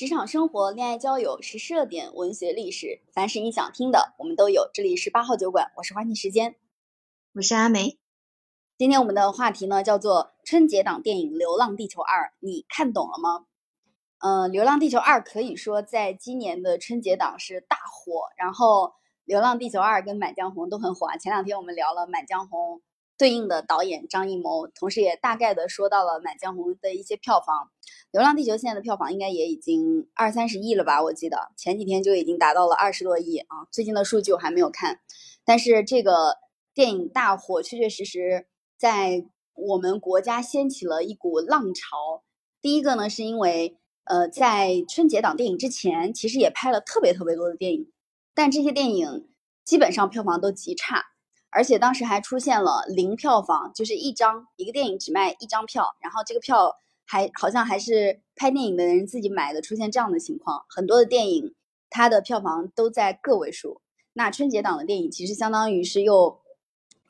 职场生活、恋爱交友、时事热点、文学历史，凡是你想听的，我们都有。这里是八号酒馆，我是花季时间，我是阿梅。今天我们的话题呢叫做春节档电影《流浪地球二》，你看懂了吗？嗯，《流浪地球二》可以说在今年的春节档是大火，然后《流浪地球二》跟《满江红》都很火啊。前两天我们聊了《满江红》。对应的导演张艺谋，同时也大概的说到了《满江红》的一些票房，《流浪地球》现在的票房应该也已经二三十亿了吧？我记得前几天就已经达到了二十多亿啊，最近的数据我还没有看。但是这个电影大火，确确实实在我们国家掀起了一股浪潮。第一个呢，是因为呃，在春节档电影之前，其实也拍了特别特别多的电影，但这些电影基本上票房都极差。而且当时还出现了零票房，就是一张一个电影只卖一张票，然后这个票还好像还是拍电影的人自己买的，出现这样的情况，很多的电影它的票房都在个位数。那春节档的电影其实相当于是又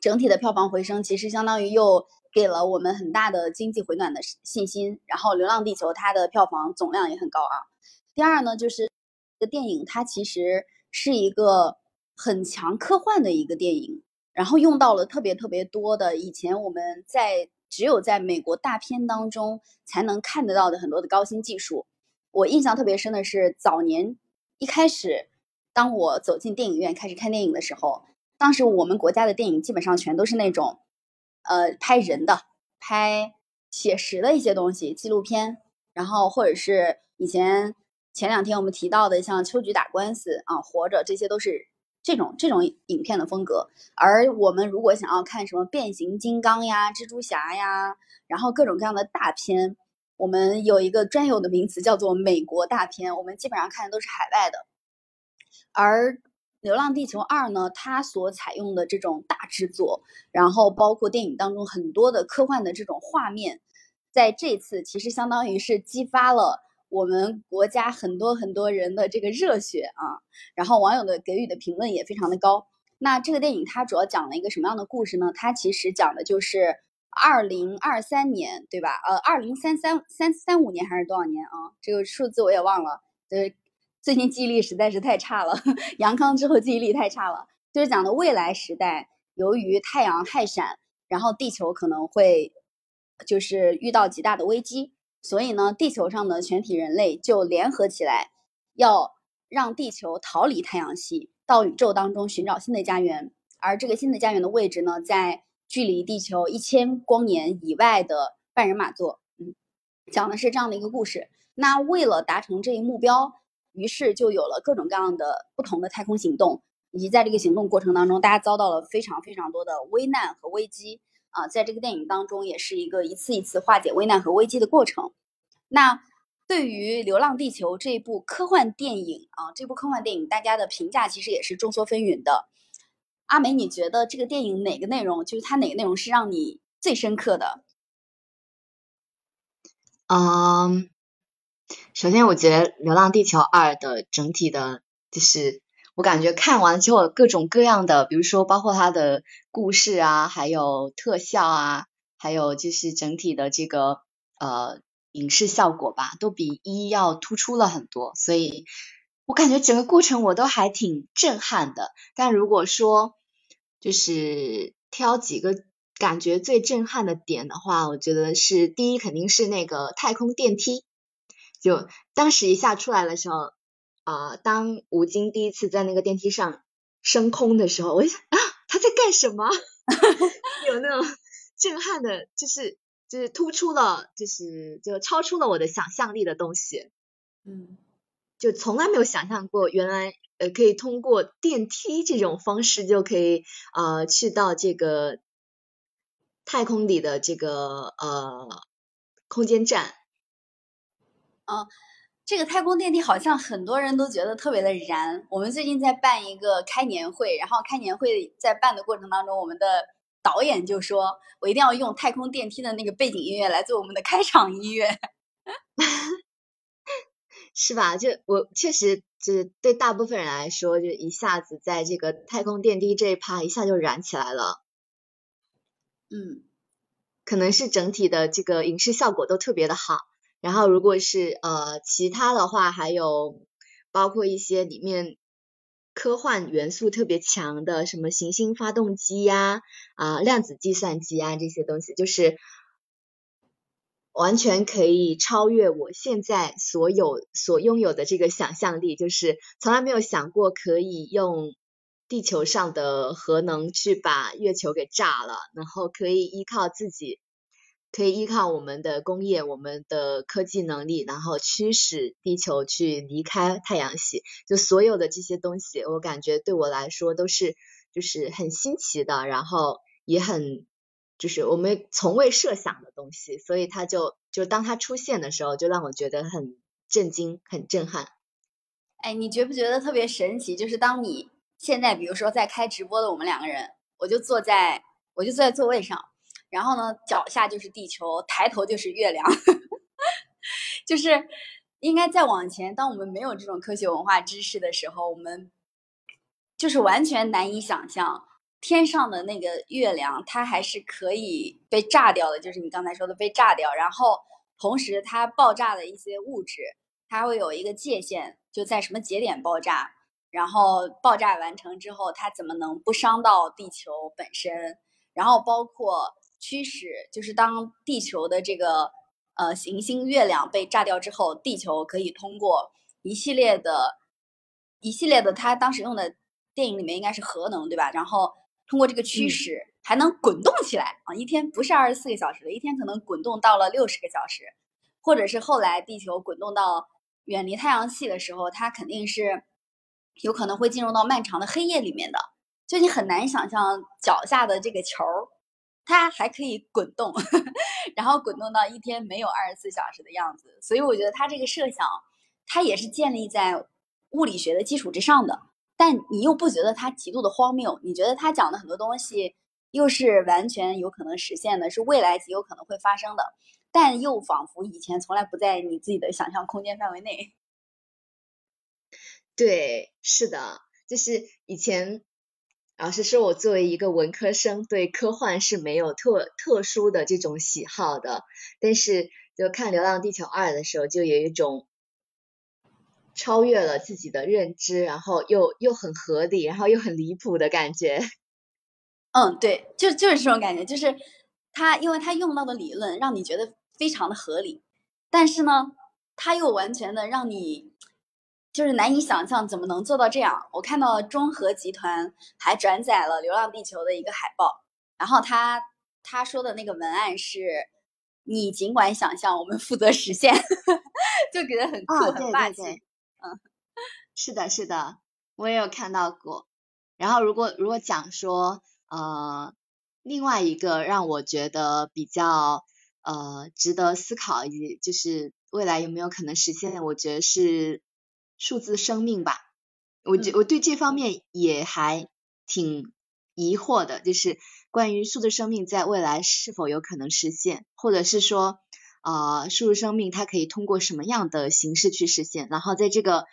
整体的票房回升，其实相当于又给了我们很大的经济回暖的信心。然后《流浪地球》它的票房总量也很高啊。第二呢，就是这个电影它其实是一个很强科幻的一个电影。然后用到了特别特别多的以前我们在只有在美国大片当中才能看得到的很多的高新技术。我印象特别深的是早年一开始，当我走进电影院开始看电影的时候，当时我们国家的电影基本上全都是那种，呃，拍人的、拍写实的一些东西，纪录片，然后或者是以前前两天我们提到的像《秋菊打官司》啊，《活着》，这些都是。这种这种影片的风格，而我们如果想要看什么变形金刚呀、蜘蛛侠呀，然后各种各样的大片，我们有一个专有的名词叫做美国大片，我们基本上看的都是海外的。而《流浪地球二》呢，它所采用的这种大制作，然后包括电影当中很多的科幻的这种画面，在这次其实相当于是激发了。我们国家很多很多人的这个热血啊，然后网友的给予的评论也非常的高。那这个电影它主要讲了一个什么样的故事呢？它其实讲的就是二零二三年，对吧？呃，二零三三三三五年还是多少年啊？这个数字我也忘了。呃，最近记忆力实在是太差了，阳康之后记忆力太差了。就是讲的未来时代，由于太阳害闪，然后地球可能会就是遇到极大的危机。所以呢，地球上的全体人类就联合起来，要让地球逃离太阳系，到宇宙当中寻找新的家园。而这个新的家园的位置呢，在距离地球一千光年以外的半人马座。嗯，讲的是这样的一个故事。那为了达成这一目标，于是就有了各种各样的不同的太空行动，以及在这个行动过程当中，大家遭到了非常非常多的危难和危机。啊，在这个电影当中，也是一个一次一次化解危难和危机的过程。那对于《流浪地球》这部科幻电影啊，这部科幻电影大家的评价其实也是众说纷纭的。阿梅，你觉得这个电影哪个内容，就是它哪个内容是让你最深刻的？嗯，首先我觉得《流浪地球二》的整体的，就是。我感觉看完之后，各种各样的，比如说包括它的故事啊，还有特效啊，还有就是整体的这个呃影视效果吧，都比一要突出了很多。所以我感觉整个过程我都还挺震撼的。但如果说就是挑几个感觉最震撼的点的话，我觉得是第一肯定是那个太空电梯，就当时一下出来的时候。啊，当吴京第一次在那个电梯上升空的时候，我就想啊，他在干什么？有那种震撼的，就是就是突出了，就是就超出了我的想象力的东西。嗯，就从来没有想象过，原来呃可以通过电梯这种方式就可以呃去到这个太空里的这个呃空间站。啊。这个太空电梯好像很多人都觉得特别的燃。我们最近在办一个开年会，然后开年会在办的过程当中，我们的导演就说：“我一定要用太空电梯的那个背景音乐来做我们的开场音乐。”是吧？就我确实，就是对大部分人来说，就一下子在这个太空电梯这一趴一下就燃起来了。嗯，可能是整体的这个影视效果都特别的好。然后如果是呃其他的话，还有包括一些里面科幻元素特别强的，什么行星发动机呀啊量子计算机啊这些东西，就是完全可以超越我现在所有所拥有的这个想象力，就是从来没有想过可以用。地球上的核能去把月球给炸了，然后可以依靠自己，可以依靠我们的工业、我们的科技能力，然后驱使地球去离开太阳系。就所有的这些东西，我感觉对我来说都是就是很新奇的，然后也很就是我们从未设想的东西。所以它就就当它出现的时候，就让我觉得很震惊、很震撼。哎，你觉不觉得特别神奇？就是当你。现在，比如说在开直播的我们两个人，我就坐在，我就坐在座位上，然后呢，脚下就是地球，抬头就是月亮，就是应该再往前，当我们没有这种科学文化知识的时候，我们就是完全难以想象天上的那个月亮，它还是可以被炸掉的，就是你刚才说的被炸掉，然后同时它爆炸的一些物质，它会有一个界限，就在什么节点爆炸。然后爆炸完成之后，它怎么能不伤到地球本身？然后包括驱使，就是当地球的这个呃行星月亮被炸掉之后，地球可以通过一系列的、一系列的，它当时用的电影里面应该是核能，对吧？然后通过这个驱使，还能滚动起来啊！一天不是二十四个小时的，一天可能滚动到了六十个小时，或者是后来地球滚动到远离太阳系的时候，它肯定是。有可能会进入到漫长的黑夜里面的，就你很难想象脚下的这个球，它还可以滚动，然后滚动到一天没有二十四小时的样子。所以我觉得它这个设想，它也是建立在物理学的基础之上的。但你又不觉得它极度的荒谬？你觉得它讲的很多东西又是完全有可能实现的，是未来极有可能会发生的，但又仿佛以前从来不在你自己的想象空间范围内。对，是的，就是以前老师说我作为一个文科生，对科幻是没有特特殊的这种喜好的，但是就看《流浪地球二》的时候，就有一种超越了自己的认知，然后又又很合理，然后又很离谱的感觉。嗯，对，就就是这种感觉，就是他，因为他用到的理论让你觉得非常的合理，但是呢，他又完全的让你。就是难以想象怎么能做到这样。我看到中核集团还转载了《流浪地球》的一个海报，然后他他说的那个文案是：“你尽管想象，我们负责实现。”就觉得很酷很霸气。嗯，是的，是的，我也有看到过。然后如果如果讲说呃另外一个让我觉得比较呃值得思考，以及就是未来有没有可能实现，我觉得是。数字生命吧，我这我对这方面也还挺疑惑的，就是关于数字生命在未来是否有可能实现，或者是说，呃，数字生命它可以通过什么样的形式去实现？然后在这个，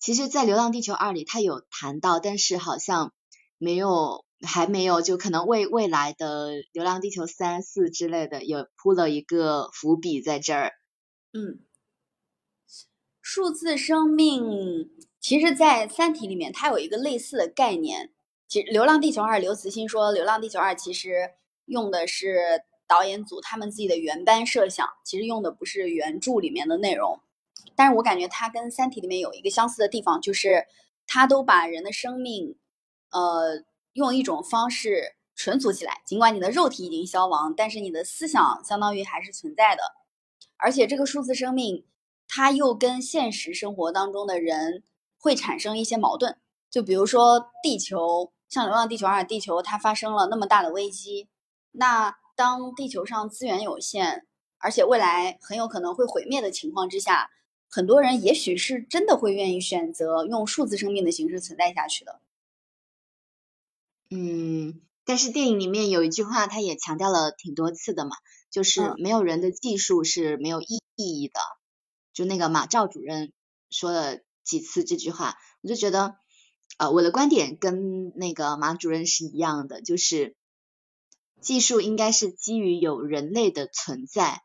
其实，在《流浪地球二》里，它有谈到，但是好像没有，还没有，就可能为未来的《流浪地球三四》之类的，有铺了一个伏笔在这儿。嗯。数字生命，其实，在《三体》里面，它有一个类似的概念。其实，《流浪地球二》刘慈欣说，《流浪地球二》其实用的是导演组他们自己的原班设想，其实用的不是原著里面的内容。但是我感觉它跟《三体》里面有一个相似的地方，就是它都把人的生命，呃，用一种方式存储起来。尽管你的肉体已经消亡，但是你的思想相当于还是存在的。而且，这个数字生命。它又跟现实生活当中的人会产生一些矛盾，就比如说地球，像《流浪地球二》，地球它发生了那么大的危机，那当地球上资源有限，而且未来很有可能会毁灭的情况之下，很多人也许是真的会愿意选择用数字生命的形式存在下去的。嗯，但是电影里面有一句话，他也强调了挺多次的嘛，就是没有人的技术是没有意意义的。就那个马赵主任说了几次这句话，我就觉得，呃，我的观点跟那个马主任是一样的，就是技术应该是基于有人类的存在，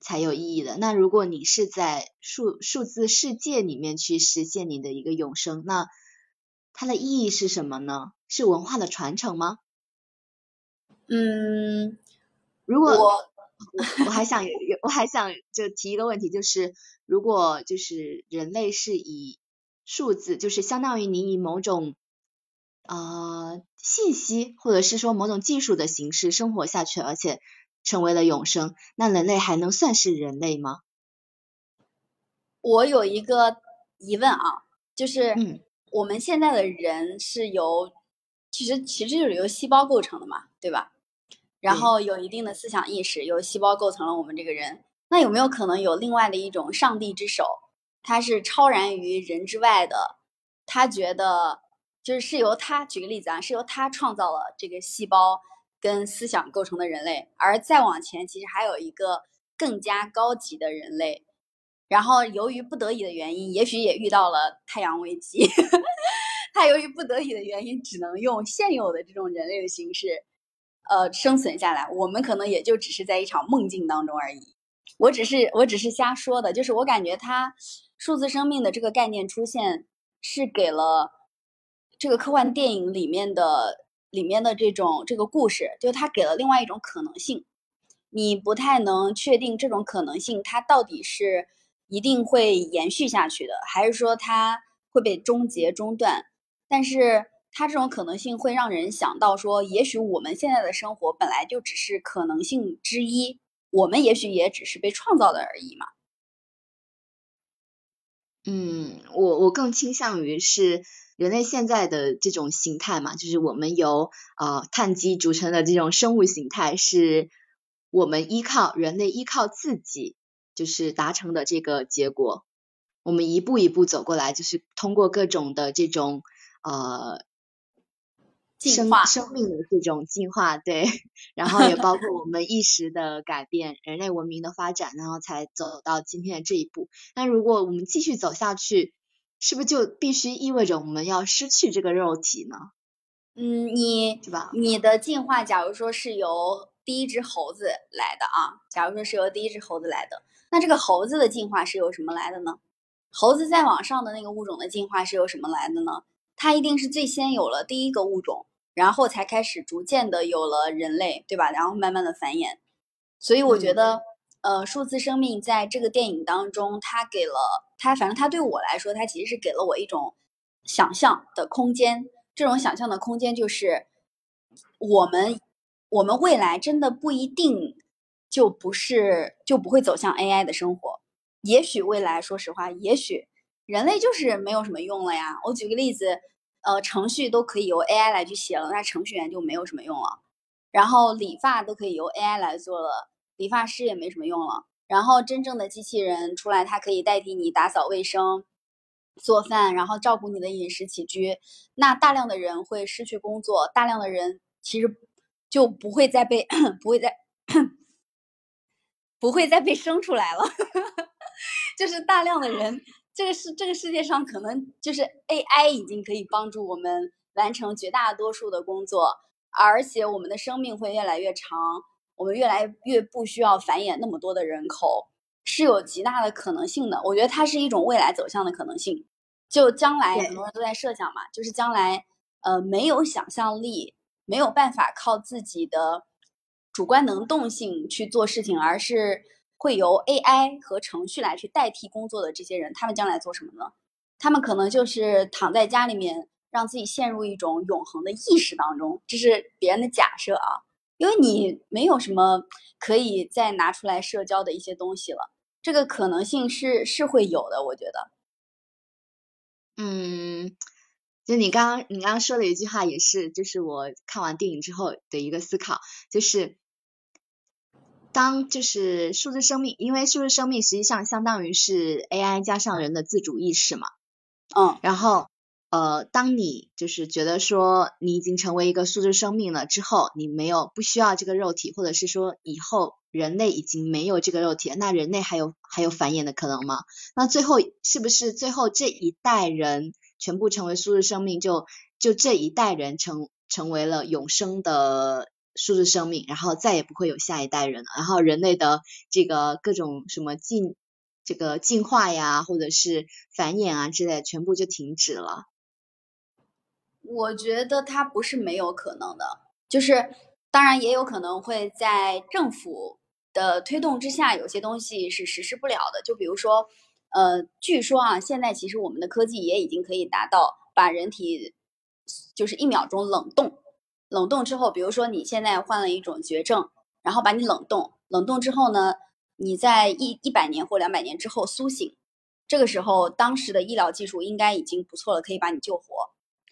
才有意义的。那如果你是在数数字世界里面去实现你的一个永生，那它的意义是什么呢？是文化的传承吗？嗯，如果我我还想我还想就提一个问题，就是如果就是人类是以数字，就是相当于你以某种呃信息或者是说某种技术的形式生活下去，而且成为了永生，那人类还能算是人类吗？我有一个疑问啊，就是嗯我们现在的人是由，其实其实就是由细胞构成的嘛，对吧？然后有一定的思想意识，由细胞构成了我们这个人。那有没有可能有另外的一种上帝之手，他是超然于人之外的？他觉得就是是由他举个例子啊，是由他创造了这个细胞跟思想构成的人类，而再往前其实还有一个更加高级的人类。然后由于不得已的原因，也许也遇到了太阳危机，他由于不得已的原因，只能用现有的这种人类的形式，呃，生存下来。我们可能也就只是在一场梦境当中而已。我只是我只是瞎说的，就是我感觉它数字生命的这个概念出现，是给了这个科幻电影里面的里面的这种这个故事，就它给了另外一种可能性。你不太能确定这种可能性，它到底是一定会延续下去的，还是说它会被终结中断？但是它这种可能性会让人想到说，也许我们现在的生活本来就只是可能性之一，我们也许也只是被创造的而已嘛。嗯，我我更倾向于是人类现在的这种形态嘛，就是我们由呃碳基组成的这种生物形态，是我们依靠人类依靠自己就是达成的这个结果。我们一步一步走过来，就是通过各种的这种呃进化生命的这种进化，对，然后也包括我们意识的改变，人类文明的发展，然后才走到今天的这一步。那如果我们继续走下去，是不是就必须意味着我们要失去这个肉体呢？嗯，你是吧？你的进化，假如说是由第一只猴子来的啊，假如说是由第一只猴子来的，那这个猴子的进化是由什么来的呢？猴子再往上的那个物种的进化是由什么来的呢？它一定是最先有了第一个物种，然后才开始逐渐的有了人类，对吧？然后慢慢的繁衍。所以我觉嗯得，呃，数字生命在这个电影当中，它给了它，反正它对我来说，它其实是给了我一种想象的空间。这种想象的空间就是，我们我们未来真的不一定就不是就不会走向 AI 的生活。也许未来，说实话，也许人类就是没有什么用了呀。我举个例子，呃，程序都可以由 AI 来去写了，那程序员就没有什么用了。然后理发都可以由 AI 来做了，理发师也没什么用了。然后真正的机器人出来，它可以代替你打扫卫生、做饭，然后照顾你的饮食起居。那大量的人会失去工作，大量的人其实就不会再被 不会再不会再被生出来了。就是大量的人，这个世这个世界上可能就是 AI 已经可以帮助我们完成绝大多数的工作，而且我们的生命会越来越长，我们越来越不需要繁衍那么多的人口，是有极大的可能性的。我觉得它是一种未来走向的可能性。就将来很多人都在设想嘛，就是将来呃没有想象力，没有办法靠自己的主观能动性去做事情，而是会由 AI 和程序来去代替工作的这些人，他们将来做什么呢？他们可能就是躺在家里面，让自己陷入一种永恒的意识当中，这是别人的假设啊，因为你没有什么可以再拿出来社交的一些东西了，这个可能性是是会有的，我觉得。嗯，就你刚刚你刚刚说的一句话也是，就是我看完电影之后的一个思考，就是当就是数字生命，因为数字生命实际上相当于是 AI 加上人的自主意识嘛，嗯然后呃，当你就是觉得说你已经成为一个数字生命了之后，你没有不需要这个肉体，或者是说以后人类已经没有这个肉体了，那人类还有还有繁衍的可能吗？那最后是不是最后这一代人全部成为数字生命就，就这一代人成成为了永生的数字生命，然后再也不会有下一代人了，然后人类的这个各种什么进这个进化呀，或者是繁衍啊之类，全部就停止了。我觉得它不是没有可能的，就是当然也有可能会在政府的推动之下，有些东西是实施不了的。就比如说，呃，据说啊，现在其实我们的科技也已经可以达到把人体就是一秒钟冷冻，冷冻之后，比如说你现在患了一种绝症，然后把你冷冻，冷冻之后呢，你在一一百年或两百年之后苏醒，这个时候当时的医疗技术应该已经不错了，可以把你救活。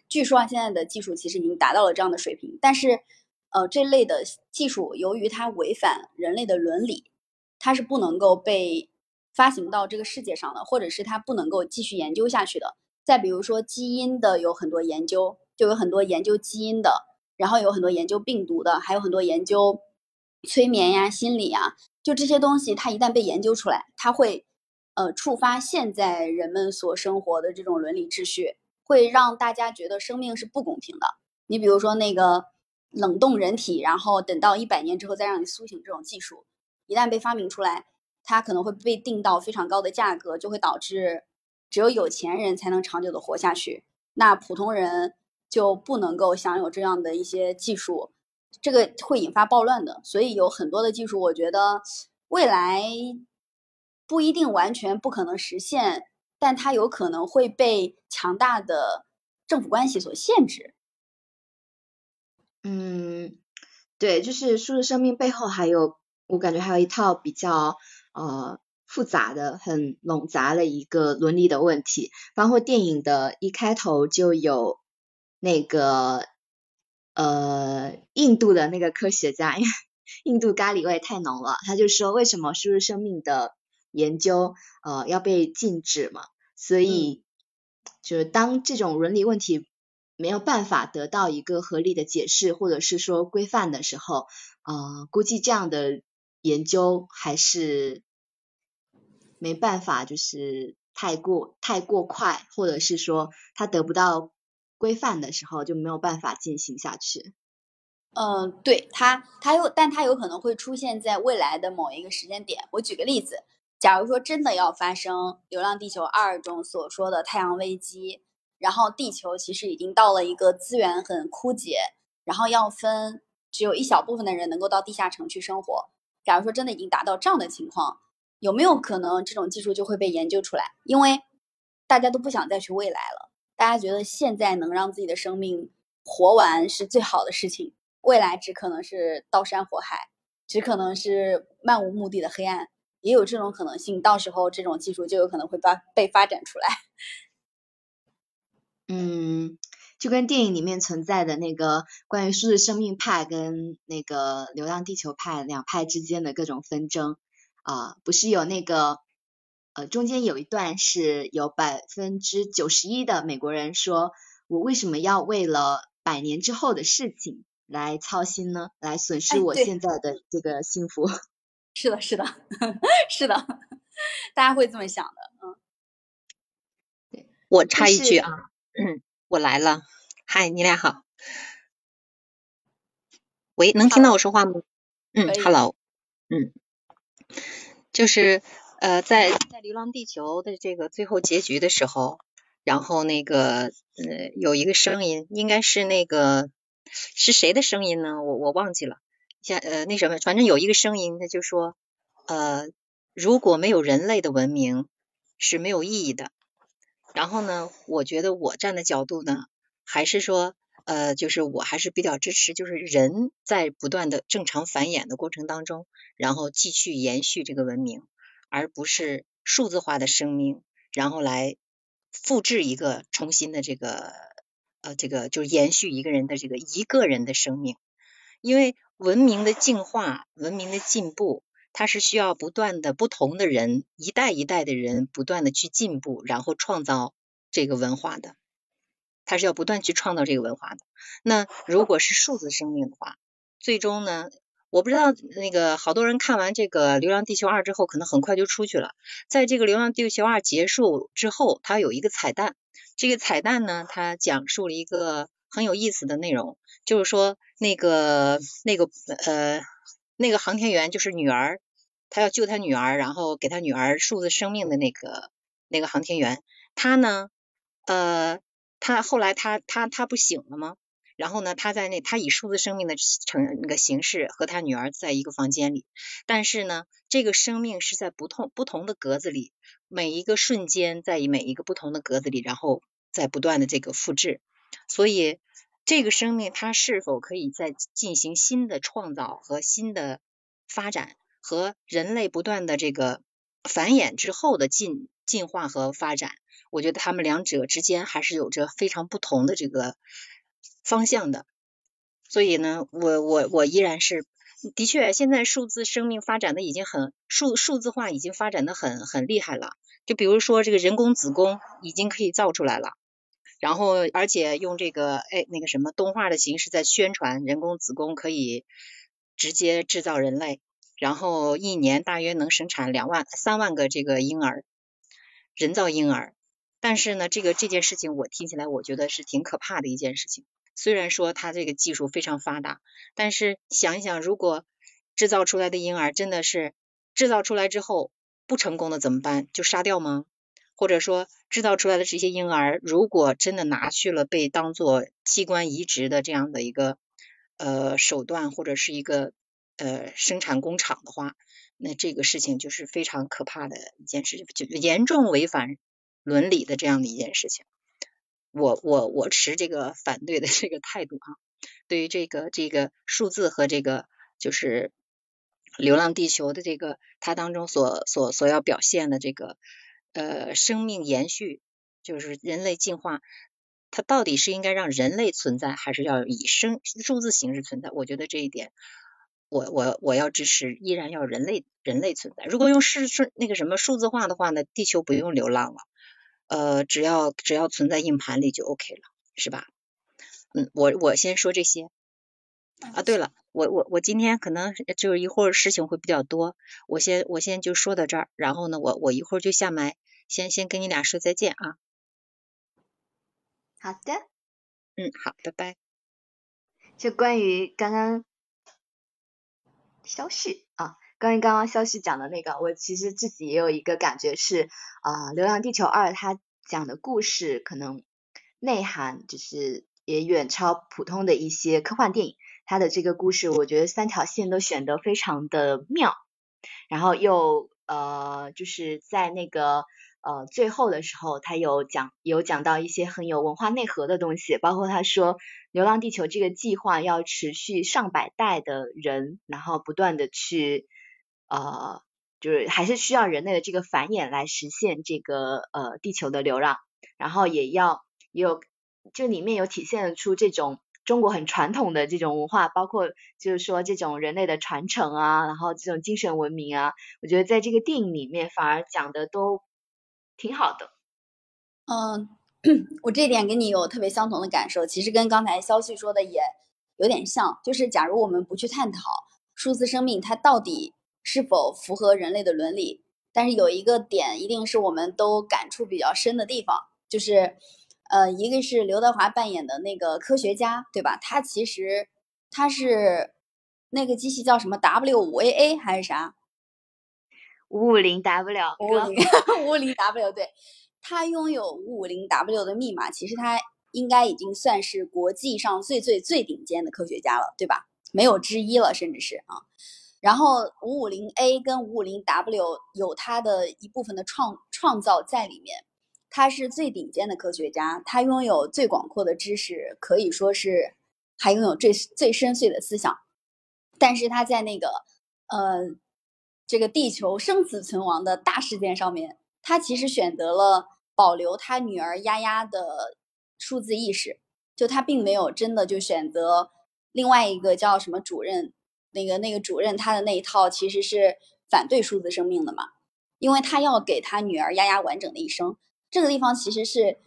据说啊，现在的技术其实已经达到了这样的水平，但是，呃，这类的技术由于它违反人类的伦理，它是不能够被发行到这个世界上的，或者是它不能够继续研究下去的。再比如说基因的有很多研究，就有很多研究基因的，然后有很多研究病毒的，还有很多研究催眠呀、心理呀，就这些东西，它一旦被研究出来，它会呃触发现在人们所生活的这种伦理秩序。会让大家觉得生命是不公平的。你比如说那个冷冻人体，然后等到一百年之后再让你苏醒这种技术，一旦被发明出来，它可能会被定到非常高的价格，就会导致只有有钱人才能长久的活下去，那普通人就不能够享有这样的一些技术，这个会引发暴乱的。所以有很多的技术，我觉得未来不一定完全不可能实现。但它有可能会被强大的政府关系所限制。嗯，对，就是数字生命背后还有，我感觉还有一套比较呃复杂的、很冗杂的一个伦理的问题。包括电影的一开头就有那个呃印度的那个科学家，因为印度咖喱味太浓了，他就说为什么输入生命的。研究呃要被禁止嘛，所以就是当这种伦理问题没有办法得到一个合理的解释或者是说规范的时候，呃估计这样的研究还是没办法，就是太过太过快，或者是说它得不到规范的时候就没有办法进行下去。嗯，对它它有，但它有可能会出现在未来的某一个时间点。我举个例子。假如说真的要发生《流浪地球二》中所说的太阳危机，然后地球其实已经到了一个资源很枯竭，然后要分只有一小部分的人能够到地下城去生活。假如说真的已经达到这样的情况，有没有可能这种技术就会被研究出来？因为大家都不想再去未来了，大家觉得现在能让自己的生命活完是最好的事情，未来只可能是刀山火海，只可能是漫无目的的黑暗。也有这种可能性，到时候这种技术就有可能会发被发展出来。嗯，就跟电影里面存在的那个关于数字生命派跟那个流浪地球派两派之间的各种纷争啊，不是有那个呃中间有一段是有百分之九十一的美国人说，我为什么要为了百年之后的事情来操心呢？来损失我现在的这个幸福。是的，是的，是的，大家会这么想的，嗯。我插一句啊，嗯，我来了，嗨，你俩好。喂，能听到我说话吗？嗯，Hello，嗯，就是呃，在在《流浪地球》的这个最后结局的时候，然后那个呃有一个声音，应该是那个是谁的声音呢？我我忘记了。像呃那什么，反正有一个声音，他就说，呃，如果没有人类的文明是没有意义的。然后呢，我觉得我站的角度呢，还是说，呃，就是我还是比较支持，就是人在不断的正常繁衍的过程当中，然后继续延续这个文明，而不是数字化的生命，然后来复制一个重新的这个呃这个就是延续一个人的这个一个人的生命，因为。文明的进化，文明的进步，它是需要不断的不同的人，一代一代的人不断的去进步，然后创造这个文化的。它是要不断去创造这个文化的。那如果是数字生命的话，最终呢，我不知道那个好多人看完这个《流浪地球二》之后，可能很快就出去了。在这个《流浪地球二》结束之后，它有一个彩蛋。这个彩蛋呢，它讲述了一个很有意思的内容，就是说那个那个呃那个航天员就是女儿，他要救他女儿，然后给他女儿数字生命的那个那个航天员，他呢呃他后来他他他不醒了吗？然后呢，他在那，他以数字生命的成那个形式和他女儿在一个房间里，但是呢，这个生命是在不同不同的格子里，每一个瞬间在每一个不同的格子里，然后在不断的这个复制，所以这个生命它是否可以再进行新的创造和新的发展，和人类不断的这个繁衍之后的进进化和发展，我觉得他们两者之间还是有着非常不同的这个。方向的，所以呢，我我我依然是的确，现在数字生命发展的已经很数数字化已经发展的很很厉害了。就比如说这个人工子宫已经可以造出来了，然后而且用这个哎那个什么动画的形式在宣传人工子宫可以直接制造人类，然后一年大约能生产两万三万个这个婴儿，人造婴儿。但是呢，这个这件事情我听起来我觉得是挺可怕的一件事情。虽然说它这个技术非常发达，但是想一想，如果制造出来的婴儿真的是制造出来之后不成功的怎么办？就杀掉吗？或者说制造出来的这些婴儿，如果真的拿去了被当做器官移植的这样的一个呃手段，或者是一个呃生产工厂的话，那这个事情就是非常可怕的一件事情，就严重违反伦理的这样的一件事情。我我我持这个反对的这个态度啊，对于这个这个数字和这个就是《流浪地球》的这个它当中所所所要表现的这个呃生命延续，就是人类进化，它到底是应该让人类存在，还是要以生数字形式存在？我觉得这一点，我我我要支持，依然要人类人类存在。如果用是是那个什么数字化的话呢，地球不用流浪了。呃，只要只要存在硬盘里就 OK 了，是吧？嗯，我我先说这些。啊，对了，我我我今天可能就是一会儿事情会比较多，我先我先就说到这儿，然后呢，我我一会儿就下麦，先先跟你俩说再见啊。好的。嗯，好，拜拜。就关于刚刚消息啊。关于刚刚消息讲的那个，我其实自己也有一个感觉是，啊，《流浪地球二》它讲的故事可能内涵就是也远超普通的一些科幻电影。它的这个故事，我觉得三条线都选得非常的妙，然后又呃，就是在那个。呃，最后的时候，他有讲有讲到一些很有文化内核的东西，包括他说《流浪地球》这个计划要持续上百代的人，然后不断的去呃，就是还是需要人类的这个繁衍来实现这个呃地球的流浪，然后也要也有就里面有体现出这种中国很传统的这种文化，包括就是说这种人类的传承啊，然后这种精神文明啊，我觉得在这个电影里面反而讲的都。挺好的，嗯，我这点跟你有特别相同的感受，其实跟刚才肖旭说的也有点像，就是假如我们不去探讨数字生命它到底是否符合人类的伦理，但是有一个点一定是我们都感触比较深的地方，就是呃，一个是刘德华扮演的那个科学家，对吧？他其实他是那个机器叫什么 W 五 A A 还是啥？五五零 W，五五零五五零 W，对，他拥有五五零 W 的密码，其实他应该已经算是国际上最最最顶尖的科学家了，对吧？没有之一了，甚至是啊。然后五五零 A 跟五五零 W 有他的一部分的创创造在里面，他是最顶尖的科学家，他拥有最广阔的知识，可以说是还拥有最最深邃的思想，但是他在那个呃。这个地球生死存亡的大事件上面，他其实选择了保留他女儿丫丫的数字意识，就他并没有真的就选择另外一个叫什么主任，那个那个主任他的那一套其实是反对数字生命的嘛，因为他要给他女儿丫丫完整的一生。这个地方其实是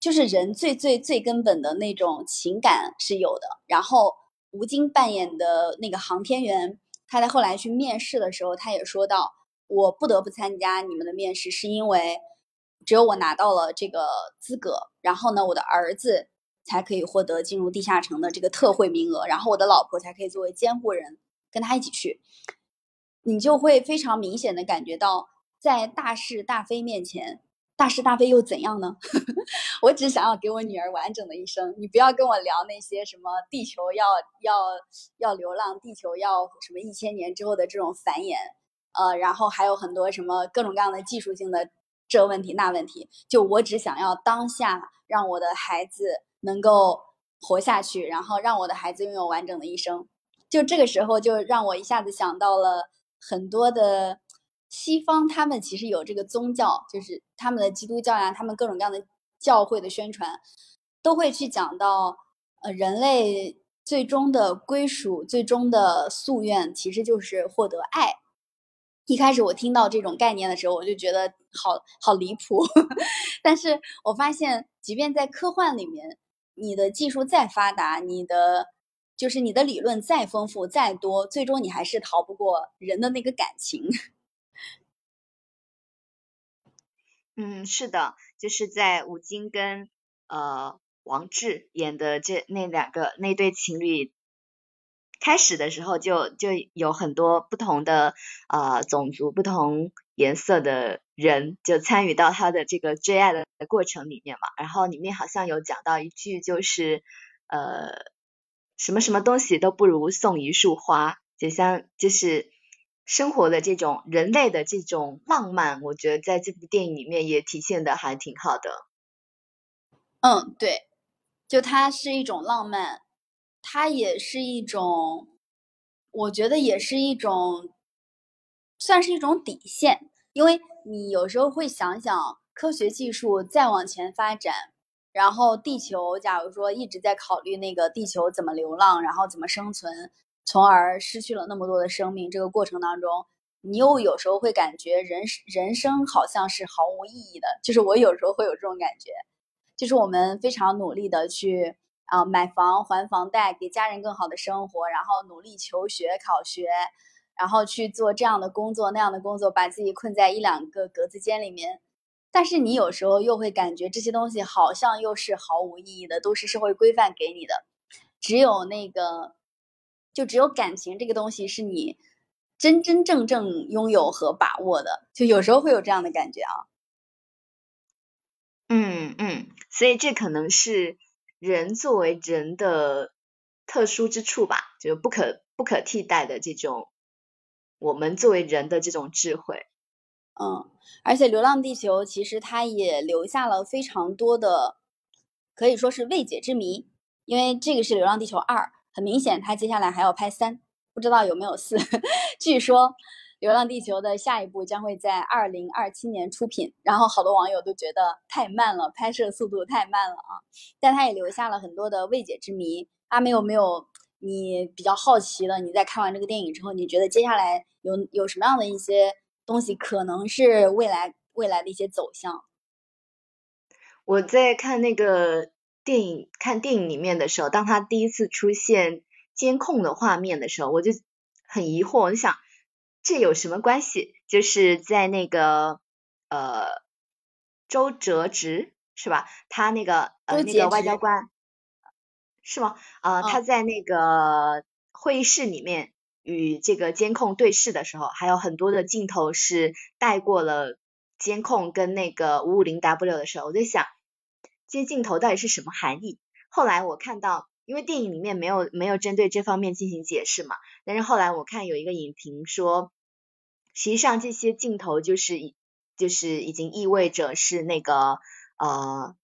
就是人最最最根本的那种情感是有的。然后吴京扮演的那个航天员。他在后来去面试的时候，他也说到：“我不得不参加你们的面试，是因为只有我拿到了这个资格。然后呢，我的儿子才可以获得进入地下城的这个特惠名额，然后我的老婆才可以作为监护人跟他一起去。你就会非常明显的感觉到，在大是大非面前，大是大非又怎样呢？我只想要给我女儿完整的一生，你不要跟我聊那些什么地球要要要流浪，地球要什么一千年之后的这种繁衍，呃，然后还有很多什么各种各样的技术性的这问题那问题，就我只想要当下让我的孩子能够活下去，然后让我的孩子拥有完整的一生，就这个时候就让我一下子想到了。很多的西方，他们其实有这个宗教，就是他们的基督教呀，他们各种各样的教会的宣传，都会去讲到，呃，人类最终的归属、最终的夙愿，其实就是获得爱。一开始我听到这种概念的时候，我就觉得好好离谱，但是我发现，即便在科幻里面，你的技术再发达，你的。就是你的理论再丰富再多，最终你还是逃不过人的那个感情。嗯，是的，就是在吴京跟呃王志演的这那两个那对情侣，开始的时候就就有很多不同的呃种族、不同颜色的人就参与到他的这个追爱的过程里面嘛。然后里面好像有讲到一句，就是呃。什么什么东西都不如送一束花，就像就是生活的这种人类的这种浪漫，我觉得在这部电影里面也体现的还挺好的。嗯，对，就它是一种浪漫，它也是一种，我觉得也是一种，算是一种底线，因为你有时候会想想，科学技术再往前发展。然后地球，假如说一直在考虑那个地球怎么流浪，然后怎么生存，从而失去了那么多的生命，这个过程当中，你又有时候会感觉人人生好像是毫无意义的。就是我有时候会有这种感觉，就是我们非常努力的去啊买房还房贷，给家人更好的生活，然后努力求学考学，然后去做这样的工作那样的工作，把自己困在一两个格子间里面。但是你有时候又会感觉这些东西好像又是毫无意义的，都是社会规范给你的，只有那个，就只有感情这个东西是你真真正正拥有和把握的，就有时候会有这样的感觉啊。嗯嗯，所以这可能是人作为人的特殊之处吧，就是不可不可替代的这种我们作为人的这种智慧。嗯，而且《流浪地球》其实它也留下了非常多的，可以说是未解之谜。因为这个是《流浪地球二》，很明显它接下来还要拍三，不知道有没有四。据说《流浪地球》的下一部将会在二零二七年出品，然后好多网友都觉得太慢了，拍摄速度太慢了啊。但它也留下了很多的未解之谜。阿没有没有你比较好奇的？你在看完这个电影之后，你觉得接下来有有什么样的一些？东西可能是未来未来的一些走向。我在看那个电影，看电影里面的时候，当他第一次出现监控的画面的时候，我就很疑惑，我就想这有什么关系？就是在那个呃周哲直是吧？他那个呃那个外交官是吗？呃他在那个会议室里面。与这个监控对视的时候，还有很多的镜头是带过了监控跟那个五五零 W 的时候，我在想这些镜头到底是什么含义？后来我看到，因为电影里面没有没有针对这方面进行解释嘛，但是后来我看有一个影评说，实际上这些镜头就是就是已经意味着是那个呃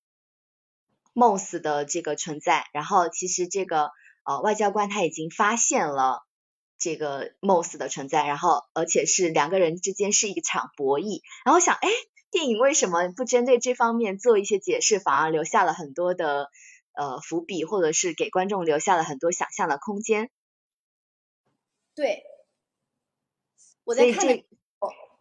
Moss 的这个存在，然后其实这个呃外交官他已经发现了。这个 Moss 的存在，然后而且是两个人之间是一场博弈，然后想，哎，电影为什么不针对这方面做一些解释，反而留下了很多的呃伏笔，或者是给观众留下了很多想象的空间？对，我在看的，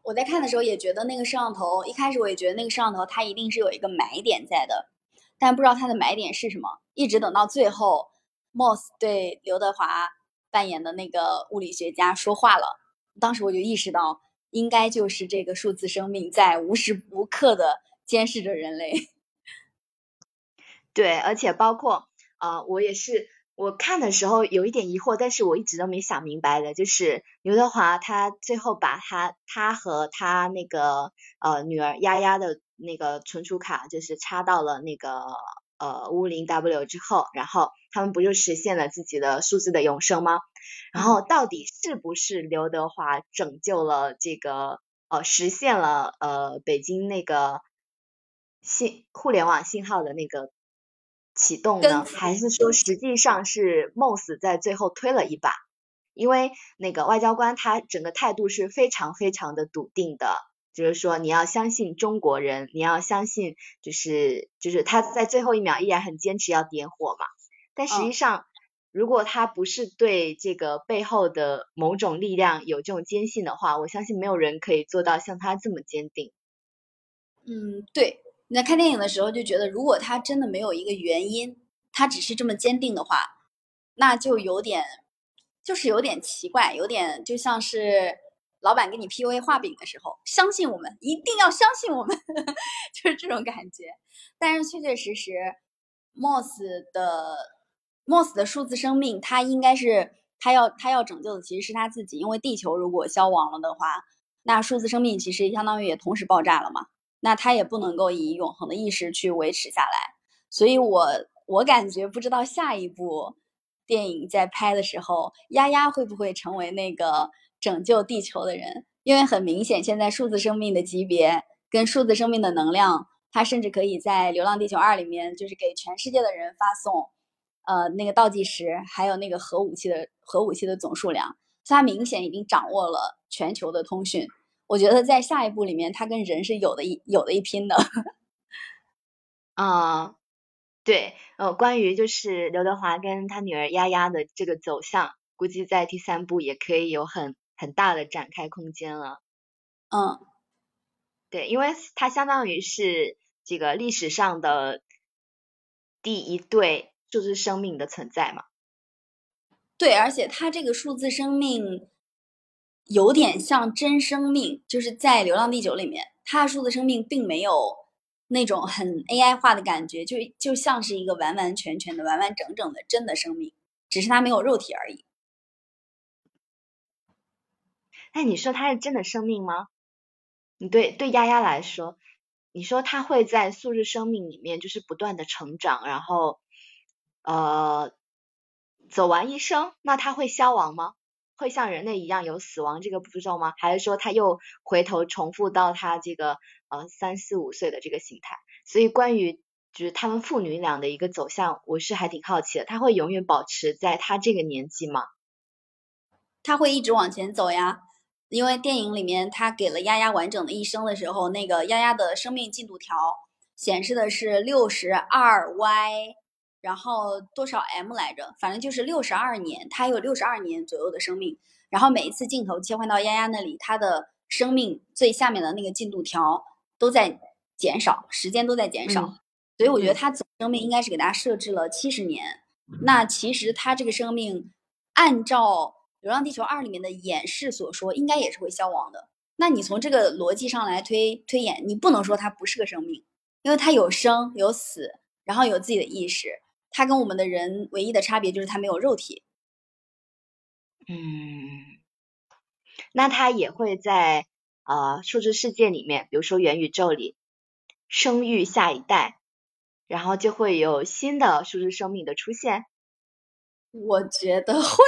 我在看的时候也觉得那个摄像头，一开始我也觉得那个摄像头它一定是有一个买点在的，但不知道它的买点是什么，一直等到最后，Moss 对刘德华。扮演的那个物理学家说话了，当时我就意识到，应该就是这个数字生命在无时无刻的监视着人类。对，而且包括啊，我也是。我看的时候有一点疑惑，但是我一直都没想明白的，就是刘德华他最后把他他和他那个呃女儿丫丫的那个存储卡，就是插到了那个呃五零 W 之后，然后他们不就实现了自己的数字的永生吗？然后到底是不是刘德华拯救了这个呃实现了呃北京那个信互联网信号的那个？启动呢，还是说实际上是 Moss 在最后推了一把？因为那个外交官他整个态度是非常非常的笃定的，就是说你要相信中国人，你要相信，就是就是他在最后一秒依然很坚持要点火嘛。但实际上，如果他不是对这个背后的某种力量有这种坚信的话，我相信没有人可以做到像他这么坚定。嗯，对。你在看电影的时候就觉得，如果他真的没有一个原因，他只是这么坚定的话，那就有点，就是有点奇怪，有点就像是老板给你 PUA 画饼的时候，相信我们，一定要相信我们，就是这种感觉。但是确确实实，Moss 的 Moss 的数字生命，他应该是他要他要拯救的其实是他自己，因为地球如果消亡了的话，那数字生命其实相当于也同时爆炸了嘛。那他也不能够以永恒的意识去维持下来，所以我我感觉不知道下一部电影在拍的时候，丫丫会不会成为那个拯救地球的人？因为很明显，现在数字生命的级别跟数字生命的能量，它甚至可以在《流浪地球二》里面，就是给全世界的人发送，呃，那个倒计时，还有那个核武器的核武器的总数量，它明显已经掌握了全球的通讯。我觉得在下一步里面，他跟人是有的一有的一拼的。啊，对，呃，关于就是刘德华跟他女儿丫丫的这个走向，估计在第三部也可以有很很大的展开空间了。嗯，对，因为它相当于是这个历史上的第一对数字生命的存在嘛。对，而且它这个数字生命。有点像真生命，就是在《流浪地球》里面，它的生命并没有那种很 AI 化的感觉，就就像是一个完完全全的、完完整整的真的生命，只是它没有肉体而已。那你说它是真的生命吗？你对对丫丫来说，你说它会在素质生命里面就是不断的成长，然后呃走完一生，那它会消亡吗？会像人类一样有死亡这个步骤吗？还是说他又回头重复到他这个呃三四五岁的这个形态？所以关于就是他们父女俩的一个走向，我是还挺好奇的。他会永远保持在他这个年纪吗？他会一直往前走呀，因为电影里面他给了丫丫完整的一生的时候，那个丫丫的生命进度条显示的是六十二 Y。然后多少 M 来着？反正就是六十二年，它有六十二年左右的生命。然后每一次镜头切换到丫丫那里，他的生命最下面的那个进度条都在减少，时间都在减少。所以我觉得他总生命应该是给大家设置了七十年。那其实他这个生命，按照《流浪地球二》里面的演示所说，应该也是会消亡的。那你从这个逻辑上来推推演，你不能说它不是个生命，因为它有生有死，然后有自己的意识。它跟我们的人唯一的差别就是它没有肉体。嗯，那它也会在呃数字世界里面，比如说元宇宙里生育下一代，然后就会有新的数字生命的出现。我觉得会，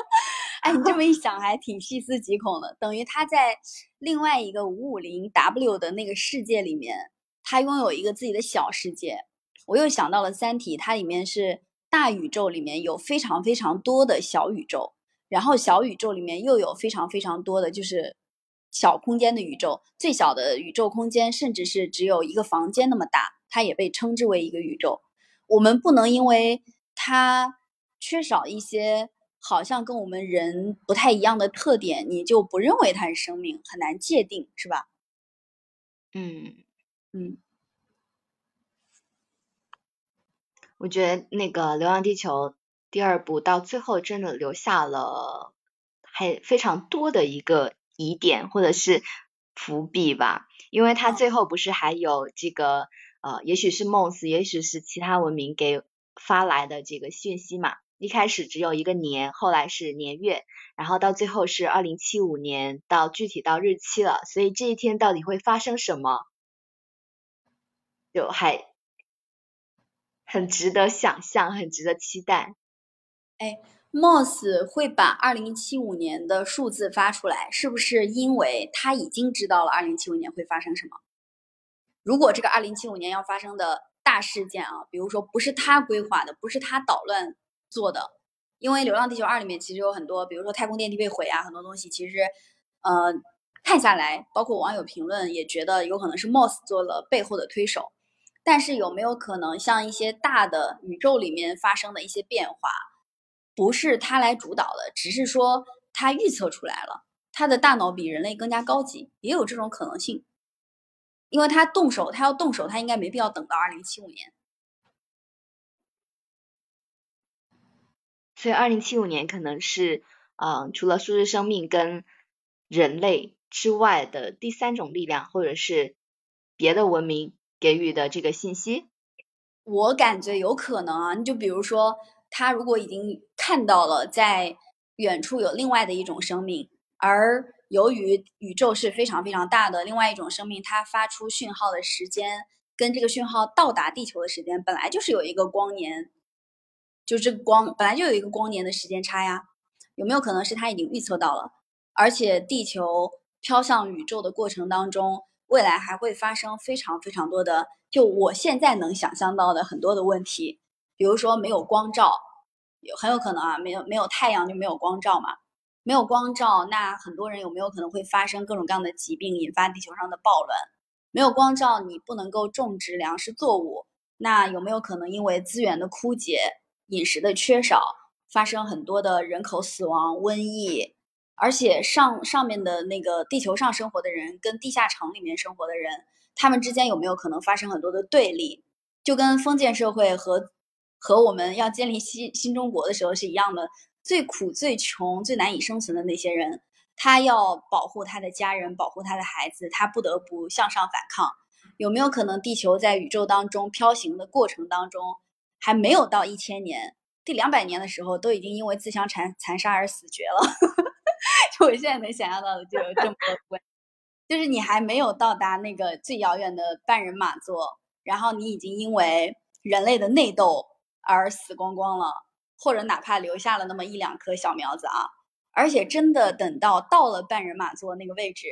哎，你这么一想还挺细思极恐的。等于他在另外一个五五零 W 的那个世界里面，他拥有一个自己的小世界。我又想到了《三体》，它里面是大宇宙里面有非常非常多的小宇宙，然后小宇宙里面又有非常非常多的就是小空间的宇宙，最小的宇宙空间甚至是只有一个房间那么大，它也被称之为一个宇宙。我们不能因为它缺少一些好像跟我们人不太一样的特点，你就不认为它是生命，很难界定，是吧？嗯嗯。我觉得那个《流浪地球》第二部到最后真的留下了还非常多的一个疑点或者是伏笔吧，因为它最后不是还有这个呃，也许是梦死，也许是其他文明给发来的这个讯息嘛。一开始只有一个年，后来是年月，然后到最后是二零七五年，到具体到日期了。所以这一天到底会发生什么，就还很值得想象，很值得期待。哎，Moss 会把二零七五年的数字发出来，是不是因为他已经知道了二零七五年会发生什么？如果这个二零七五年要发生的大事件啊，比如说不是他规划的，不是他捣乱。做的，因为《流浪地球二》里面其实有很多，比如说太空电梯被毁啊，很多东西其实，呃，看下来，包括网友评论也觉得有可能是 Moss 做了背后的推手。但是有没有可能像一些大的宇宙里面发生的一些变化，不是他来主导的，只是说他预测出来了，他的大脑比人类更加高级，也有这种可能性。因为他动手，他要动手，他应该没必要等到二零七五年。所以，二零七五年可能是，嗯，除了数字生命跟人类之外的第三种力量，或者是别的文明给予的这个信息。我感觉有可能啊，你就比如说，他如果已经看到了在远处有另外的一种生命，而由于宇宙是非常非常大的，另外一种生命它发出讯号的时间跟这个讯号到达地球的时间本来就是有一个光年。就这个光本来就有一个光年的时间差呀，有没有可能是他已经预测到了？而且地球飘向宇宙的过程当中，未来还会发生非常非常多的，就我现在能想象到的很多的问题，比如说没有光照，有很有可能啊，没有没有太阳就没有光照嘛，没有光照，那很多人有没有可能会发生各种各样的疾病，引发地球上的暴乱？没有光照，你不能够种植粮食作物，那有没有可能因为资源的枯竭？饮食的缺少，发生很多的人口死亡、瘟疫，而且上上面的那个地球上生活的人跟地下城里面生活的人，他们之间有没有可能发生很多的对立？就跟封建社会和和我们要建立新新中国的时候是一样的，最苦、最穷、最难以生存的那些人，他要保护他的家人，保护他的孩子，他不得不向上反抗。有没有可能地球在宇宙当中飘行的过程当中？还没有到一千年，第两百年的时候，都已经因为自相残残杀而死绝了。就我现在能想象到的就有这么多，就是你还没有到达那个最遥远的半人马座，然后你已经因为人类的内斗而死光光了，或者哪怕留下了那么一两颗小苗子啊。而且真的等到到了半人马座那个位置，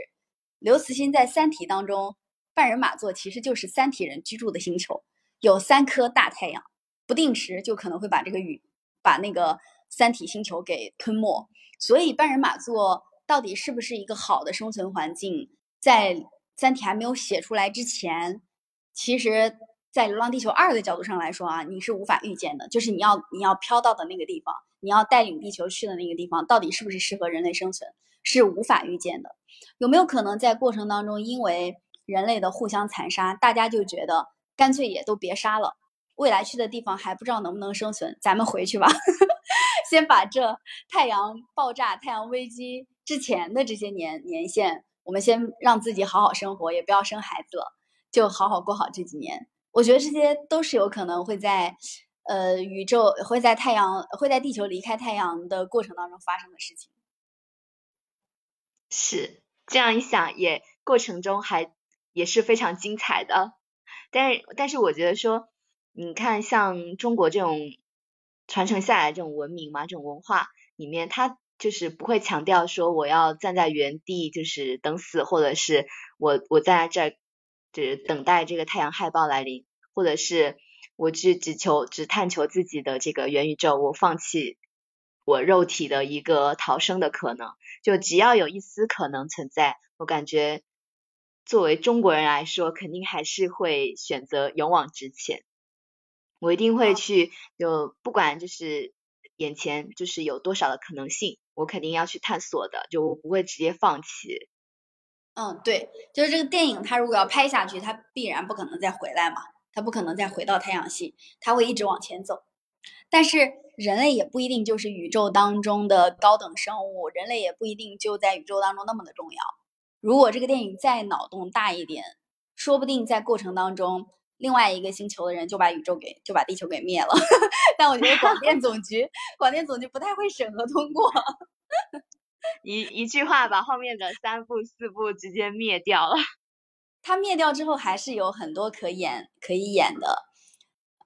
刘慈欣在《三体》当中，半人马座其实就是三体人居住的星球，有三颗大太阳。不定时就可能会把这个宇，把那个三体星球给吞没。所以半人马座到底是不是一个好的生存环境，在三体还没有写出来之前，其实，在《流浪地球二》的角度上来说啊，你是无法预见的。就是你要你要飘到的那个地方，你要带领地球去的那个地方，到底是不是适合人类生存，是无法预见的。有没有可能在过程当中，因为人类的互相残杀，大家就觉得干脆也都别杀了。未来去的地方还不知道能不能生存，咱们回去吧。先把这太阳爆炸、太阳危机之前的这些年年限，我们先让自己好好生活，也不要生孩子了，就好好过好这几年。我觉得这些都是有可能会在呃宇宙会在太阳会在地球离开太阳的过程当中发生的事情。是这样一想，也过程中还也是非常精彩的。但是但是我觉得说。你看，像中国这种传承下来这种文明嘛，这种文化里面，它就是不会强调说我要站在原地就是等死，或者是我我在这儿就是等待这个太阳害报来临，或者是我只只求只探求自己的这个元宇宙，我放弃我肉体的一个逃生的可能。就只要有一丝可能存在，我感觉作为中国人来说，肯定还是会选择勇往直前。我一定会去，就不管就是眼前就是有多少的可能性，我肯定要去探索的，就我不会直接放弃。嗯，对，就是这个电影，它如果要拍下去，它必然不可能再回来嘛，它不可能再回到太阳系，它会一直往前走。但是人类也不一定就是宇宙当中的高等生物，人类也不一定就在宇宙当中那么的重要。如果这个电影再脑洞大一点，说不定在过程当中。另外一个星球的人就把宇宙给就把地球给灭了。但我觉得广电总局广电总局不太会审核通过，一一句话把后面的三部四部直接灭掉了。它灭掉之后还是有很多可演可以演的，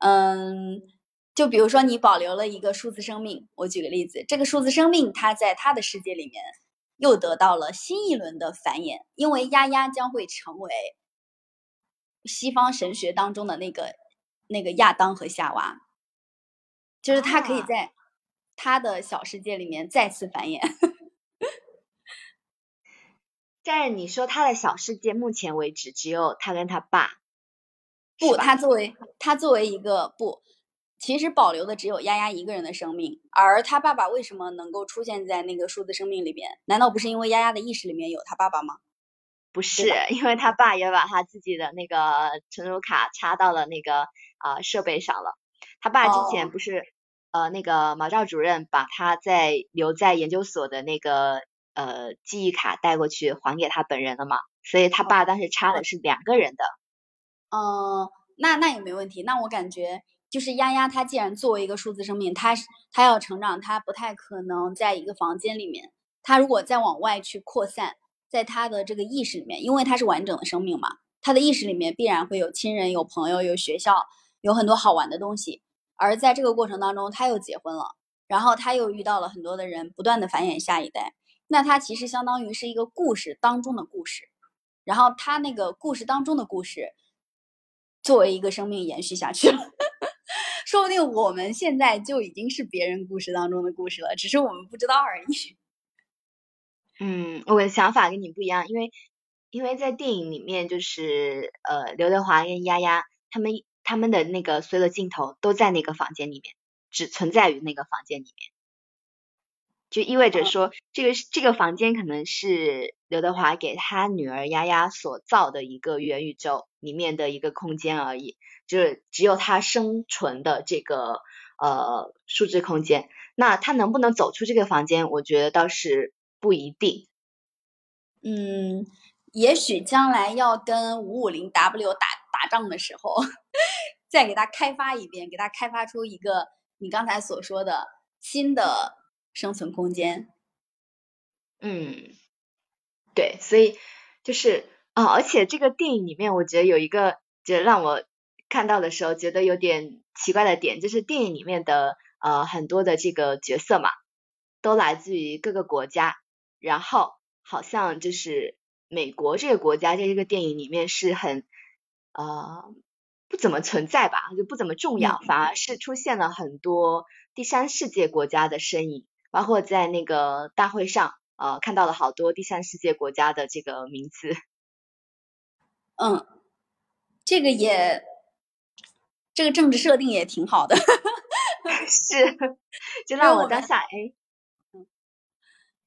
嗯，就比如说你保留了一个数字生命，我举个例子，这个数字生命它在它的世界里面又得到了新一轮的繁衍，因为丫丫将会成为西方神学当中的那个那个亚当和夏娃，就是他可以在他的小世界里面再次繁衍。但是你说他的小世界，目前为止只有他跟他爸。不，他作为他作为一个不，其实保留的只有丫丫一个人的生命。而他爸爸为什么能够出现在那个数字生命里边？难道不是因为丫丫的意识里面有他爸爸吗？不是，因为他爸也把他自己的那个存储卡插到了那个啊设备上了。他爸之前不是呃那个马兆主任把他在留在研究所的那个。呃，记忆卡带过去还给他本人了嘛？所以他爸当时插的是两个人的。嗯，那那也没问题。那我感觉就是丫丫，她既然作为一个数字生命，她她要成长，她不太可能在一个房间里面。她如果再往外去扩散，在他的这个意识里面，因为他是完整的生命嘛，他的意识里面必然会有亲人、有朋友、有学校，有很多好玩的东西。而在这个过程当中，他又结婚了，然后他又遇到了很多的人，不断的繁衍下一代。那他其实相当于是一个故事当中的故事，然后他那个故事当中的故事，作为一个生命延续下去了，说不定我们现在就已经是别人故事当中的故事了，只是我们不知道而已。嗯，我的想法跟你不一样，因为因为在电影里面，就是呃刘德华跟丫丫他们他们的那个所有的镜头都在那个房间里面，只存在于那个房间里面。就意味着说，这个这个房间可能是刘德华给他女儿丫丫所造的一个元宇宙里面的一个空间而已，就是只有他生存的这个呃数字空间。那他能不能走出这个房间，我觉得倒是不一定。嗯，也许将来要跟五五零 W 打打仗的时候，再给他开发一遍，给他开发出一个你刚才所说的新的。生存空间，嗯，对，所以就是啊，而且这个电影里面，我觉得有一个，就让我看到的时候觉得有点奇怪的点，就是电影里面的呃很多的这个角色嘛，都来自于各个国家，然后好像就是美国这个国家在这个电影里面是很呃不怎么存在吧，就不怎么重要，反而是出现了很多第三世界国家的身影。包括在那个大会上，呃，看到了好多第三世界国家的这个名字。嗯，这个也，这个政治设定也挺好的。是，就让我当下哎，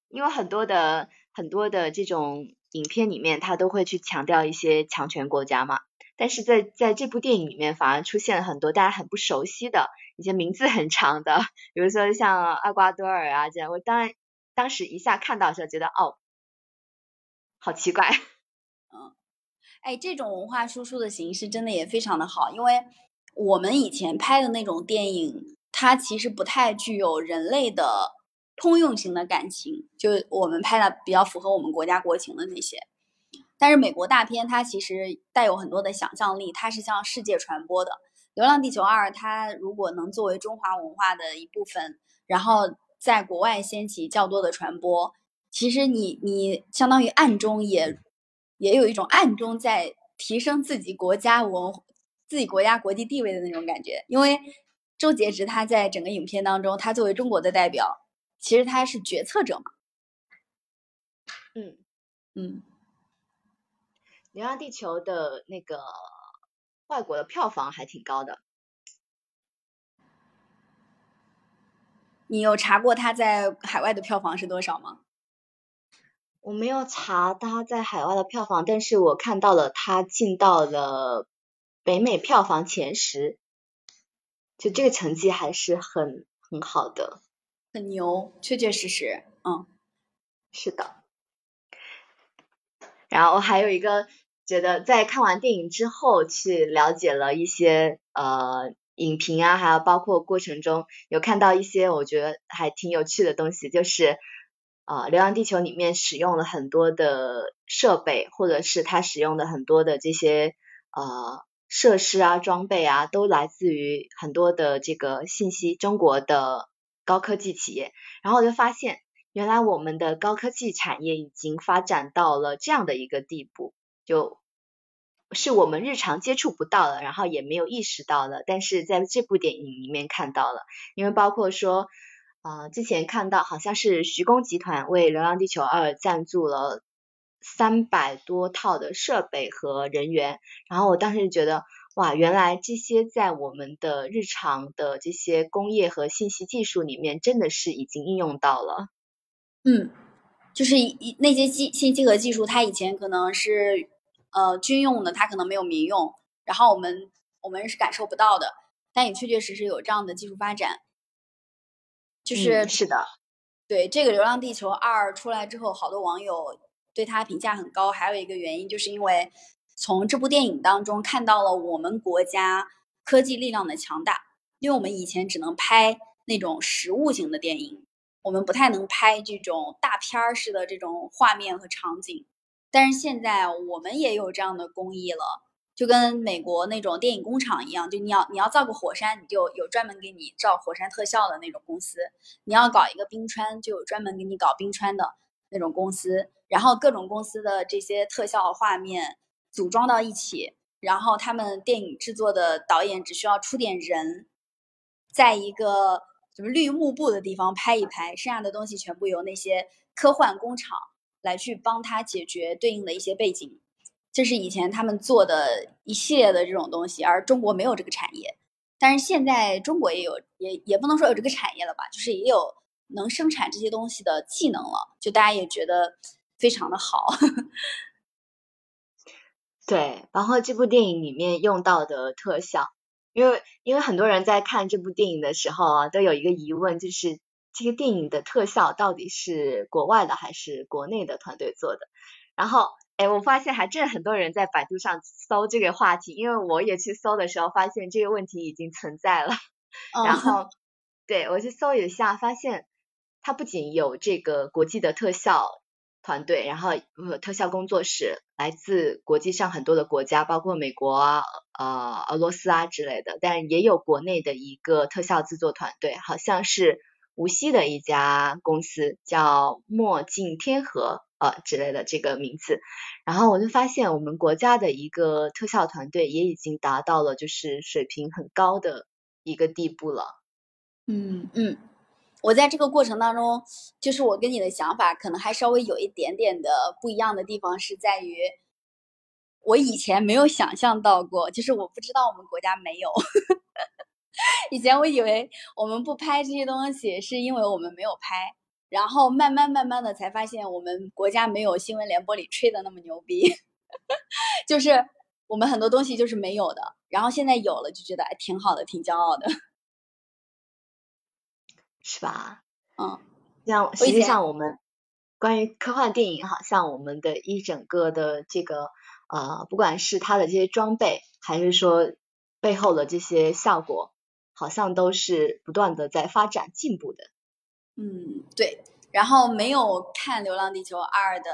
因为很多的很多的这种影片里面，他都会去强调一些强权国家嘛。但是在在这部电影里面，反而出现了很多大家很不熟悉的一些名字很长的，比如说像厄瓜多尔啊这样。我当然当时一下看到的时候，觉得哦，好奇怪。嗯，哎，这种文化输出的形式真的也非常的好，因为我们以前拍的那种电影，它其实不太具有人类的通用型的感情，就我们拍的比较符合我们国家国情的那些。但是美国大片它其实带有很多的想象力，它是向世界传播的。《流浪地球二》它如果能作为中华文化的一部分，然后在国外掀起较多的传播，其实你你相当于暗中也也有一种暗中在提升自己国家文自己国家国际地位的那种感觉。因为周杰直他在整个影片当中，他作为中国的代表，其实他是决策者嘛。嗯嗯。《流浪地球》的那个外国的票房还挺高的，你有查过他在海外的票房是多少吗？我没有查他在海外的票房，但是我看到了他进到了北美票房前十，就这个成绩还是很很好的，很牛，确确实实，嗯，是的。然后还有一个。觉得在看完电影之后，去了解了一些呃影评啊，还有包括过程中有看到一些我觉得还挺有趣的东西，就是呃《流浪地球》里面使用了很多的设备，或者是它使用的很多的这些呃设施啊、装备啊，都来自于很多的这个信息中国的高科技企业，然后我就发现。原来我们的高科技产业已经发展到了这样的一个地步，就是我们日常接触不到的，然后也没有意识到的，但是在这部电影里面看到了，因为包括说，呃，之前看到好像是徐工集团为《流浪地球二》赞助了三百多套的设备和人员，然后我当时觉得，哇，原来这些在我们的日常的这些工业和信息技术里面，真的是已经应用到了。嗯，就是一那些技信息和技术，它以前可能是呃军用的，它可能没有民用，然后我们我们是感受不到的，但也确确实实有这样的技术发展。就是是的，对这个《流浪地球二》出来之后，好多网友对它评价很高，还有一个原因就是因为从这部电影当中看到了我们国家科技力量的强大，因为我们以前只能拍那种实物型的电影。我们不太能拍这种大片儿式的这种画面和场景，但是现在我们也有这样的工艺了，就跟美国那种电影工厂一样，就你要你要造个火山，你就有专门给你造火山特效的那种公司；你要搞一个冰川，就有专门给你搞冰川的那种公司。然后各种公司的这些特效画面组装到一起，然后他们电影制作的导演只需要出点人，在一个。什么绿幕布的地方拍一拍，剩下的东西全部由那些科幻工厂来去帮他解决对应的一些背景，这是以前他们做的一系列的这种东西，而中国没有这个产业。但是现在中国也有，也也不能说有这个产业了吧，就是也有能生产这些东西的技能了，就大家也觉得非常的好。对，然后这部电影里面用到的特效。因为因为很多人在看这部电影的时候啊，都有一个疑问，就是这个电影的特效到底是国外的还是国内的团队做的？然后，哎，我发现还真很多人在百度上搜这个话题，因为我也去搜的时候，发现这个问题已经存在了。然后，对我去搜一下，发现它不仅有这个国际的特效。团队，然后呃特效工作室来自国际上很多的国家，包括美国啊、呃、俄罗斯啊之类的，但也有国内的一个特效制作团队，好像是无锡的一家公司，叫墨镜天河呃之类的这个名字。然后我就发现我们国家的一个特效团队也已经达到了就是水平很高的一个地步了。嗯嗯。我在这个过程当中，就是我跟你的想法可能还稍微有一点点的不一样的地方，是在于我以前没有想象到过，就是我不知道我们国家没有。以前我以为我们不拍这些东西是因为我们没有拍，然后慢慢慢慢的才发现我们国家没有新闻联播里吹的那么牛逼，就是我们很多东西就是没有的，然后现在有了就觉得哎挺好的，挺骄傲的。是吧？嗯，像实际上我们关于科幻电影，好像我们的一整个的这个呃，不管是它的这些装备，还是说背后的这些效果，好像都是不断的在发展进步的。嗯，对。然后没有看《流浪地球二》的，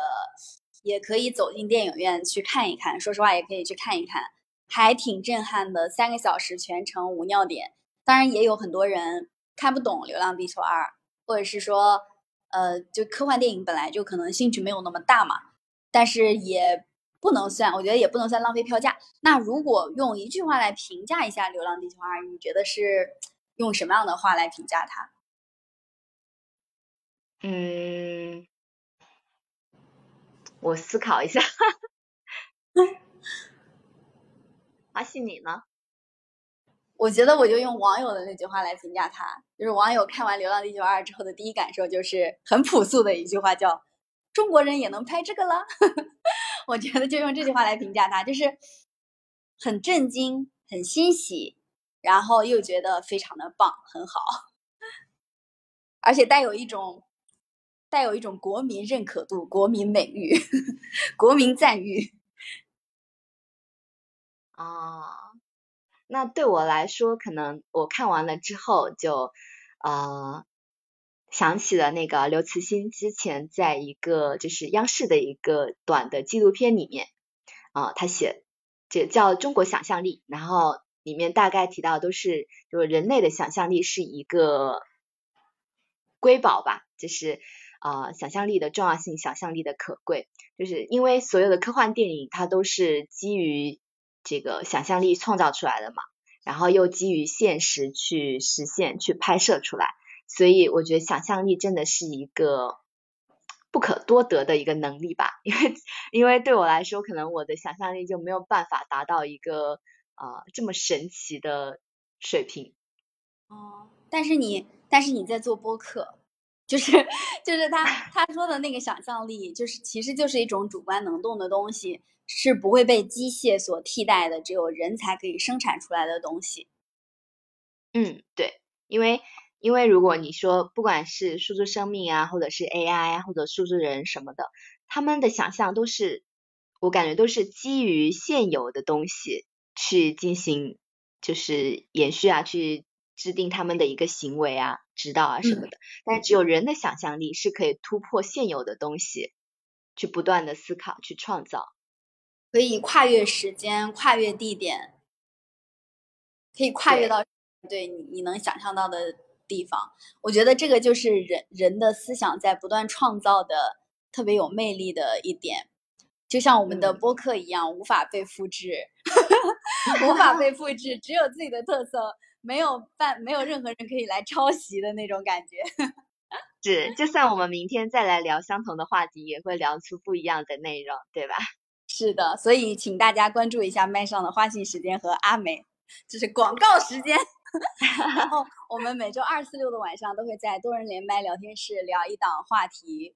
也可以走进电影院去看一看。说实话，也可以去看一看，还挺震撼的。三个小时全程无尿点，当然也有很多人。看不懂《流浪地球二》，或者是说，呃，就科幻电影本来就可能兴趣没有那么大嘛，但是也不能算，我觉得也不能算浪费票价。那如果用一句话来评价一下《流浪地球二》，你觉得是用什么样的话来评价它？嗯，我思考一下。阿信，你呢？我觉得我就用网友的那句话来评价他，就是网友看完《流浪地球二》之后的第一感受就是很朴素的一句话，叫“中国人也能拍这个了”。我觉得就用这句话来评价他，就是很震惊、很欣喜，然后又觉得非常的棒、很好，而且带有一种带有一种国民认可度、国民美誉、国民赞誉。啊，那对我来说，可能我看完了之后就呃想起了那个刘慈欣之前在一个就是央视的一个短的纪录片里面啊，他写这叫《中国想象力》，然后里面大概提到都是就是人类的想象力是一个瑰宝吧，就是啊想象力的重要性，想象力的可贵，就是因为所有的科幻电影它都是基于这个想象力创造出来的嘛，然后又基于现实去实现、去拍摄出来，所以我觉得想象力真的是一个不可多得的一个能力吧。因为因为对我来说，可能我的想象力就没有办法达到一个啊这么神奇的水平。哦，但是你但是你在做播客，就是就是他他说的那个想象力，就是其实就是一种主观能动的东西。是不会被机械所替代的，只有人才可以生产出来的东西。嗯，对，因为因为如果你说不管是数字生命啊，或者是 AI 啊，或者数字人什么的，他们的想象都是，我感觉都是基于现有的东西去进行，就是延续啊，去制定他们的一个行为啊、指导啊什么的。但只有人的想象力是可以突破现有的东西，去不断的思考、去创造。可以跨越时间，跨越地点，可以跨越到对你你能想象到的地方。我觉得这个就是人人的思想在不断创造的特别有魅力的一点，就像我们的播客一样，无法被复制，无法被复制，只有自己的特色，没有办没有任何人可以来抄袭的那种感觉。是，就算我们明天再来聊相同的话题，也会聊出不一样的内容，对吧？是的，所以请大家关注一下麦上的花信时间和阿美，这是广告时间。然后我们每周二、四、六的晚上都会在多人连麦聊天室聊一档话题，